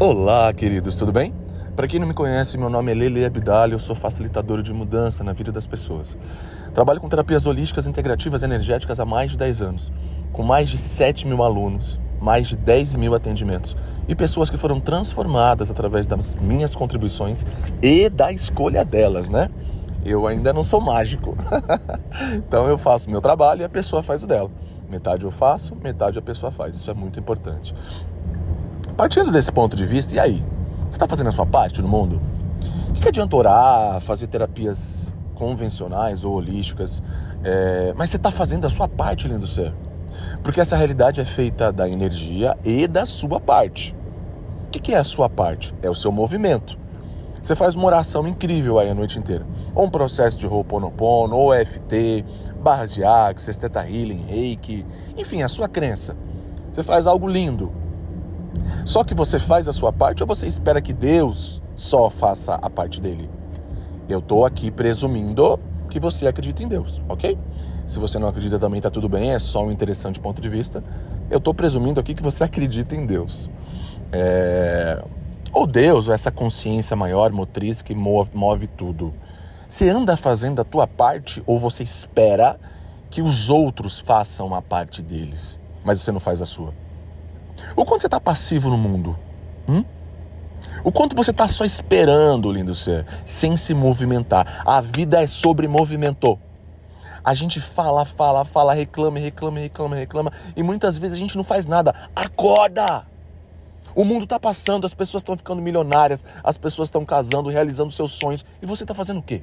Olá, queridos, tudo bem? Para quem não me conhece, meu nome é Lele Abdal eu sou facilitador de mudança na vida das pessoas. Trabalho com terapias holísticas integrativas energéticas há mais de 10 anos, com mais de 7 mil alunos, mais de 10 mil atendimentos e pessoas que foram transformadas através das minhas contribuições e da escolha delas, né? Eu ainda não sou mágico, então eu faço meu trabalho e a pessoa faz o dela. Metade eu faço, metade a pessoa faz. Isso é muito importante. Partindo desse ponto de vista, e aí? Você está fazendo a sua parte no mundo? O que, que adianta orar, fazer terapias convencionais ou holísticas, é... mas você está fazendo a sua parte, lindo ser? Porque essa realidade é feita da energia e da sua parte. O que, que é a sua parte? É o seu movimento. Você faz uma oração incrível aí a noite inteira. Ou um processo de Ho'oponopono, ou EFT, barras de Axis, Theta Healing, Reiki, enfim, a sua crença. Você faz algo lindo, só que você faz a sua parte ou você espera que Deus só faça a parte dele? Eu estou aqui presumindo que você acredita em Deus, ok? Se você não acredita também está tudo bem, é só um interessante ponto de vista. Eu estou presumindo aqui que você acredita em Deus. É... Ou Deus, ou essa consciência maior, motriz que move, move tudo. Você anda fazendo a tua parte ou você espera que os outros façam a parte deles, mas você não faz a sua? O quanto você está passivo no mundo? Hum? O quanto você está só esperando, lindo ser, sem se movimentar. A vida é sobre movimento. A gente fala, fala, fala, reclama, reclama, reclama, reclama e muitas vezes a gente não faz nada. Acorda! O mundo está passando, as pessoas estão ficando milionárias, as pessoas estão casando, realizando seus sonhos e você está fazendo o quê?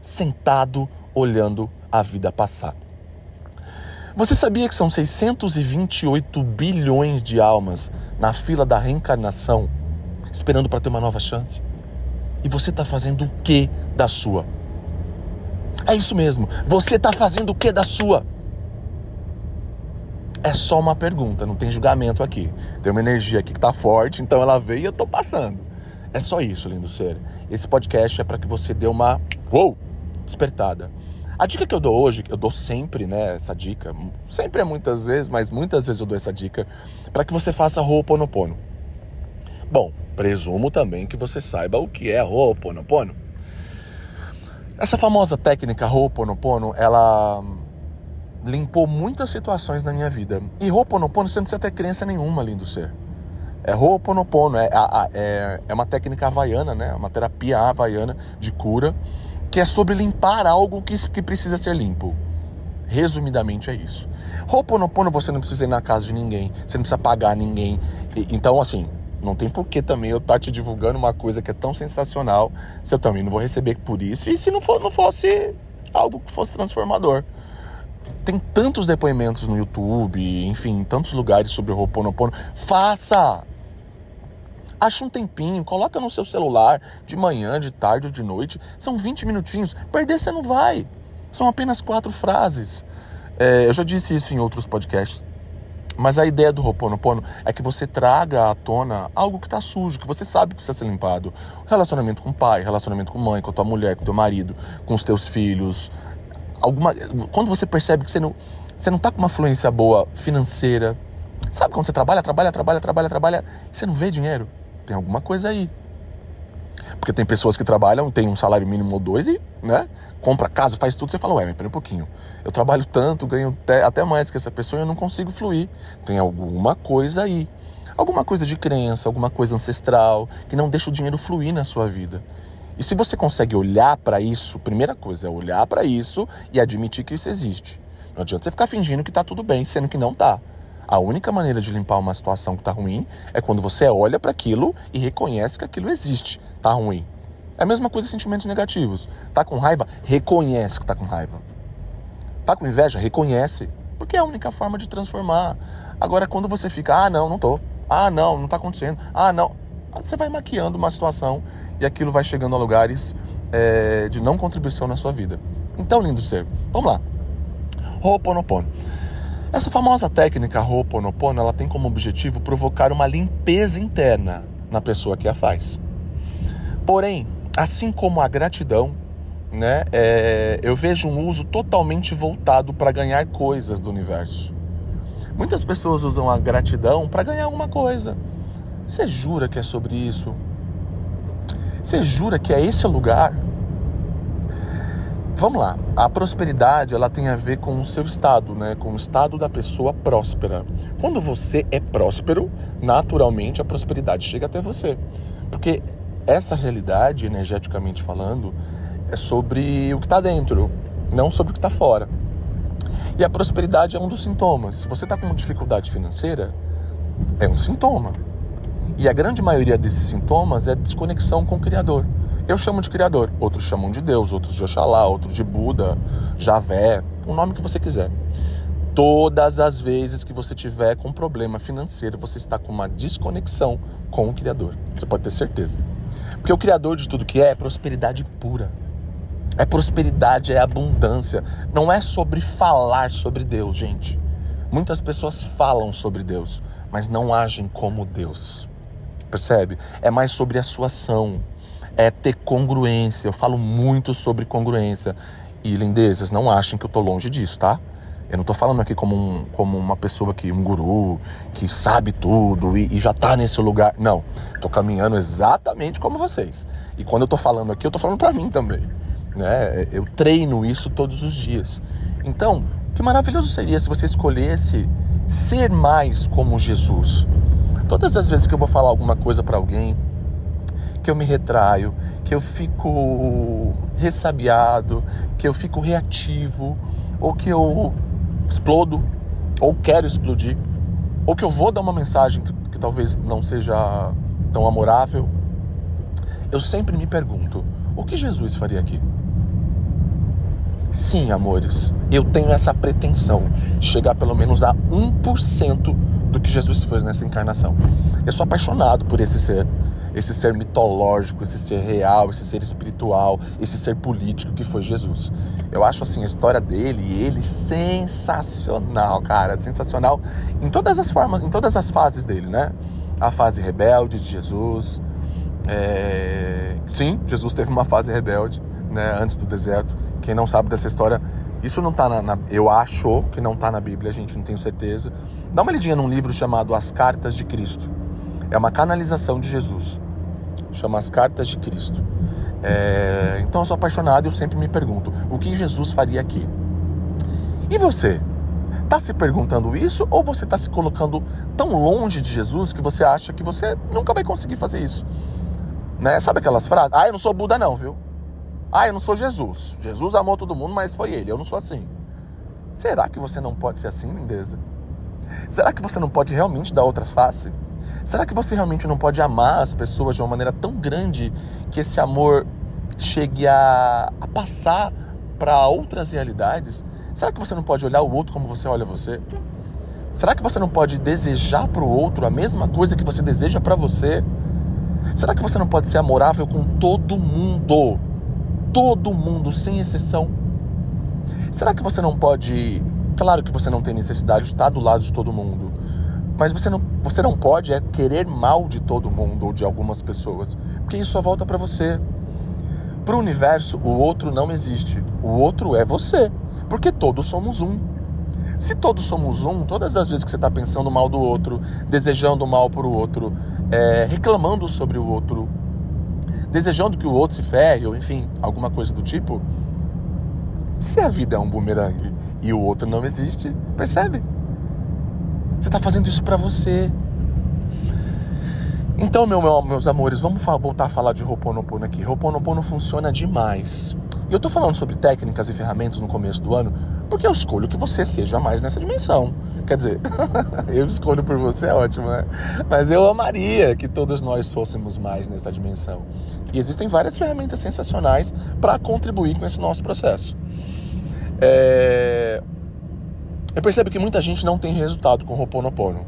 Sentado olhando a vida passar. Você sabia que são 628 bilhões de almas na fila da reencarnação, esperando para ter uma nova chance? E você está fazendo o que da sua? É isso mesmo. Você está fazendo o que da sua? É só uma pergunta, não tem julgamento aqui. Tem uma energia aqui que está forte, então ela veio e eu estou passando. É só isso, lindo ser. Esse podcast é para que você dê uma uou, despertada. A dica que eu dou hoje, eu dou sempre, né, essa dica, sempre é muitas vezes, mas muitas vezes eu dou essa dica para que você faça Ho'oponopono. Bom, presumo também que você saiba o que é Ho'oponopono. Essa famosa técnica Ho'oponopono, ela limpou muitas situações na minha vida. E Ho'oponopono você não precisa ter crença nenhuma, lindo ser. É Ho'oponopono, é, é, é uma técnica havaiana, né? Uma terapia havaiana de cura que é sobre limpar algo que, que precisa ser limpo. Resumidamente é isso. Ho'oponopono você não precisa ir na casa de ninguém, você não precisa pagar ninguém. E, então, assim, não tem porquê também eu estar tá te divulgando uma coisa que é tão sensacional se eu também não vou receber por isso. E se não, for, não fosse algo que fosse transformador. Tem tantos depoimentos no YouTube, enfim, em tantos lugares sobre o Ho'oponopono. Faça! Acha um tempinho, coloca no seu celular de manhã, de tarde ou de noite. São 20 minutinhos. Perder você não vai. São apenas quatro frases. É, eu já disse isso em outros podcasts. Mas a ideia do Ho'oponopono é que você traga à tona algo que está sujo, que você sabe que precisa ser limpado. Relacionamento com o pai, relacionamento com a mãe, com a tua mulher, com o teu marido, com os teus filhos. Alguma... Quando você percebe que você não, você não tá com uma fluência boa financeira, sabe quando você trabalha, trabalha, trabalha, trabalha, trabalha, e você não vê dinheiro? Tem alguma coisa aí. Porque tem pessoas que trabalham, tem um salário mínimo ou dois e, né, compra casa, faz tudo, você fala, ué, pera um pouquinho. Eu trabalho tanto, ganho até mais que essa pessoa e eu não consigo fluir. Tem alguma coisa aí. Alguma coisa de crença, alguma coisa ancestral, que não deixa o dinheiro fluir na sua vida. E se você consegue olhar para isso, primeira coisa é olhar para isso e admitir que isso existe. Não adianta você ficar fingindo que tá tudo bem, sendo que não tá. A única maneira de limpar uma situação que está ruim é quando você olha para aquilo e reconhece que aquilo existe, tá ruim. É a mesma coisa sentimentos negativos. Tá com raiva? Reconhece que tá com raiva. Tá com inveja? Reconhece. Porque é a única forma de transformar. Agora, quando você fica, ah, não, não tô. Ah, não, não tá acontecendo. Ah, não. Você vai maquiando uma situação e aquilo vai chegando a lugares é, de não contribuição na sua vida. Então, lindo ser, vamos lá. Ho'oponopono. Essa famosa técnica Ho'oponopono, ela tem como objetivo provocar uma limpeza interna na pessoa que a faz. Porém, assim como a gratidão, né, é, eu vejo um uso totalmente voltado para ganhar coisas do universo. Muitas pessoas usam a gratidão para ganhar alguma coisa. Você jura que é sobre isso? Você jura que é esse lugar? Vamos lá. A prosperidade, ela tem a ver com o seu estado, né? Com o estado da pessoa próspera. Quando você é próspero, naturalmente a prosperidade chega até você. Porque essa realidade, energeticamente falando, é sobre o que está dentro, não sobre o que está fora. E a prosperidade é um dos sintomas. Se você está com dificuldade financeira, é um sintoma. E a grande maioria desses sintomas é desconexão com o Criador. Eu chamo de Criador, outros chamam de Deus, outros de Oxalá, outros de Buda, Javé, o nome que você quiser. Todas as vezes que você tiver com problema financeiro, você está com uma desconexão com o Criador. Você pode ter certeza. Porque o Criador de tudo que é é prosperidade pura. É prosperidade, é abundância. Não é sobre falar sobre Deus, gente. Muitas pessoas falam sobre Deus, mas não agem como Deus. Percebe? É mais sobre a sua ação é ter congruência. Eu falo muito sobre congruência. E lindezas, não achem que eu tô longe disso, tá? Eu não tô falando aqui como, um, como uma pessoa que, um guru, que sabe tudo e, e, já tá nesse lugar. Não. Tô caminhando exatamente como vocês. E quando eu tô falando aqui, eu tô falando para mim também. Né? Eu treino isso todos os dias. Então, que maravilhoso seria se você escolhesse ser mais como Jesus. Todas as vezes que eu vou falar alguma coisa para alguém, que eu me retraio, que eu fico ressabiado, que eu fico reativo, ou que eu explodo, ou quero explodir, ou que eu vou dar uma mensagem que, que talvez não seja tão amorável, eu sempre me pergunto: o que Jesus faria aqui? Sim, amores, eu tenho essa pretensão de chegar pelo menos a 1% do que Jesus fez nessa encarnação. Eu sou apaixonado por esse ser esse ser mitológico, esse ser real, esse ser espiritual, esse ser político que foi Jesus. Eu acho assim a história dele ele sensacional, cara, sensacional em todas as formas, em todas as fases dele, né? A fase rebelde de Jesus. É... Sim, Jesus teve uma fase rebelde, né? Antes do deserto. Quem não sabe dessa história, isso não tá na, na, eu acho que não tá na Bíblia, gente não tem certeza. Dá uma lidinha num livro chamado As Cartas de Cristo. É uma canalização de Jesus chama As Cartas de Cristo. É, então eu sou apaixonado e eu sempre me pergunto: o que Jesus faria aqui? E você? Está se perguntando isso ou você está se colocando tão longe de Jesus que você acha que você nunca vai conseguir fazer isso? Né? Sabe aquelas frases? Ah, eu não sou Buda, não, viu? Ah, eu não sou Jesus. Jesus amou todo mundo, mas foi ele. Eu não sou assim. Será que você não pode ser assim, lindeza? Será que você não pode realmente dar outra face? Será que você realmente não pode amar as pessoas de uma maneira tão grande que esse amor chegue a, a passar para outras realidades? Será que você não pode olhar o outro como você olha você? Será que você não pode desejar para o outro a mesma coisa que você deseja para você? Será que você não pode ser amorável com todo mundo? Todo mundo, sem exceção. Será que você não pode. Claro que você não tem necessidade de estar do lado de todo mundo, mas você não, você não pode é querer mal de todo mundo ou de algumas pessoas, porque isso só volta para você. Para o universo, o outro não existe. O outro é você, porque todos somos um. Se todos somos um, todas as vezes que você está pensando mal do outro, desejando mal para o outro, é, reclamando sobre o outro, desejando que o outro se ferre, ou enfim, alguma coisa do tipo, se a vida é um bumerangue e o outro não existe, percebe? Você está fazendo isso para você. Então, meu, meu, meus amores, vamos voltar a falar de Ho'oponopono aqui. Ho'oponopono funciona demais. E eu tô falando sobre técnicas e ferramentas no começo do ano porque eu escolho que você seja mais nessa dimensão. Quer dizer, eu escolho por você, é ótimo, né? Mas eu amaria que todos nós fôssemos mais nessa dimensão. E existem várias ferramentas sensacionais para contribuir com esse nosso processo. É... Eu percebo que muita gente não tem resultado com Ho'oponopono,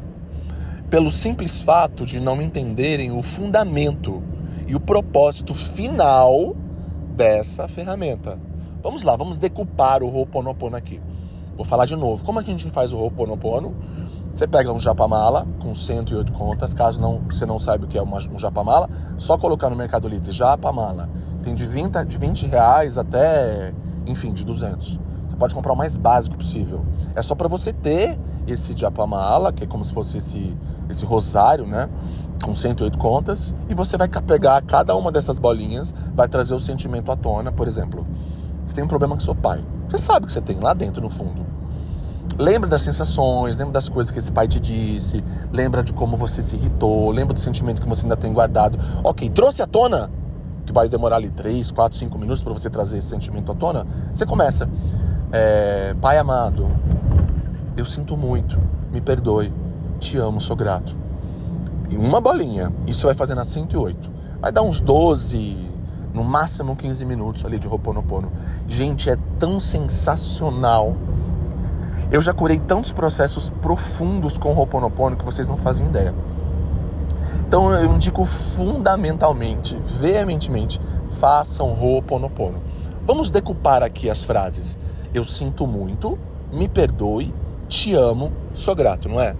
pelo simples fato de não entenderem o fundamento e o propósito final dessa ferramenta. Vamos lá, vamos decupar o Ho'oponopono aqui. Vou falar de novo. Como é que a gente faz o Ho'oponopono? Você pega um japamala com 108 contas, caso não, você não saiba o que é uma, um japamala, só colocar no Mercado Livre japamala. Tem de 20, de 20 reais até, enfim, de 200. Pode comprar o mais básico possível É só para você ter esse Japamala, que é como se fosse esse, esse rosário, né? Com 108 contas, e você vai pegar cada uma dessas bolinhas, vai trazer o sentimento à tona. Por exemplo, você tem um problema com seu pai. Você sabe que você tem lá dentro, no fundo. Lembra das sensações, lembra das coisas que esse pai te disse, lembra de como você se irritou, lembra do sentimento que você ainda tem guardado. Ok, trouxe à tona, que vai demorar ali 3, 4, 5 minutos para você trazer esse sentimento à tona. Você começa. É, pai amado, eu sinto muito, me perdoe, te amo, sou grato. E uma bolinha, isso vai fazer na 108. Vai dar uns 12, no máximo 15 minutos ali de Roponopono. Gente, é tão sensacional eu já curei tantos processos profundos com o Ho'oponopono que vocês não fazem ideia. Então eu indico fundamentalmente, veementemente, façam Ho'oponopono. Vamos decupar aqui as frases. Eu sinto muito, me perdoe, te amo, sou grato, não é?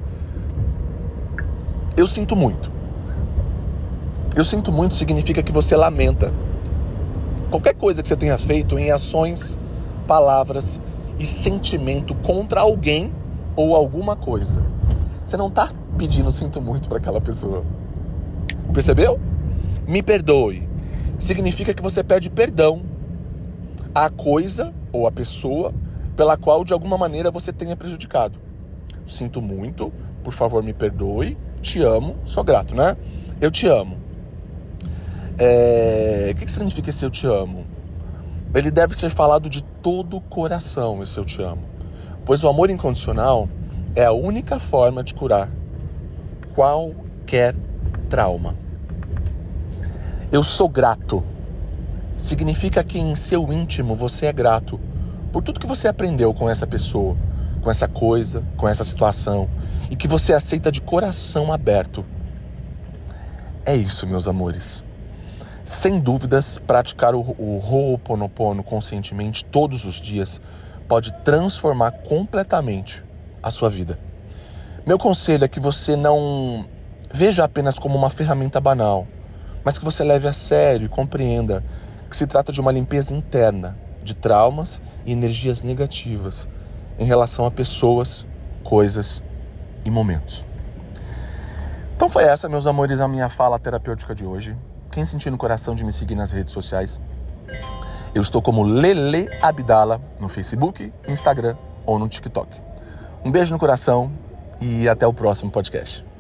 Eu sinto muito. Eu sinto muito significa que você lamenta. Qualquer coisa que você tenha feito em ações, palavras, e sentimento contra alguém ou alguma coisa. Você não está pedindo sinto muito para aquela pessoa. Percebeu? Me perdoe. Significa que você pede perdão à coisa ou à pessoa pela qual de alguma maneira você tenha prejudicado. Sinto muito, por favor me perdoe, te amo, sou grato, né? Eu te amo. É... O que significa esse eu te amo? ele deve ser falado de todo o coração, esse eu te amo. Pois o amor incondicional é a única forma de curar qualquer trauma. Eu sou grato. Significa que em seu íntimo você é grato por tudo que você aprendeu com essa pessoa, com essa coisa, com essa situação e que você aceita de coração aberto. É isso, meus amores. Sem dúvidas, praticar o, o Ho'oponopono conscientemente todos os dias pode transformar completamente a sua vida. Meu conselho é que você não veja apenas como uma ferramenta banal, mas que você leve a sério e compreenda que se trata de uma limpeza interna de traumas e energias negativas em relação a pessoas, coisas e momentos. Então foi essa, meus amores, a minha fala terapêutica de hoje. Quem sentir no coração de me seguir nas redes sociais, eu estou como Lele Abdala no Facebook, Instagram ou no TikTok. Um beijo no coração e até o próximo podcast.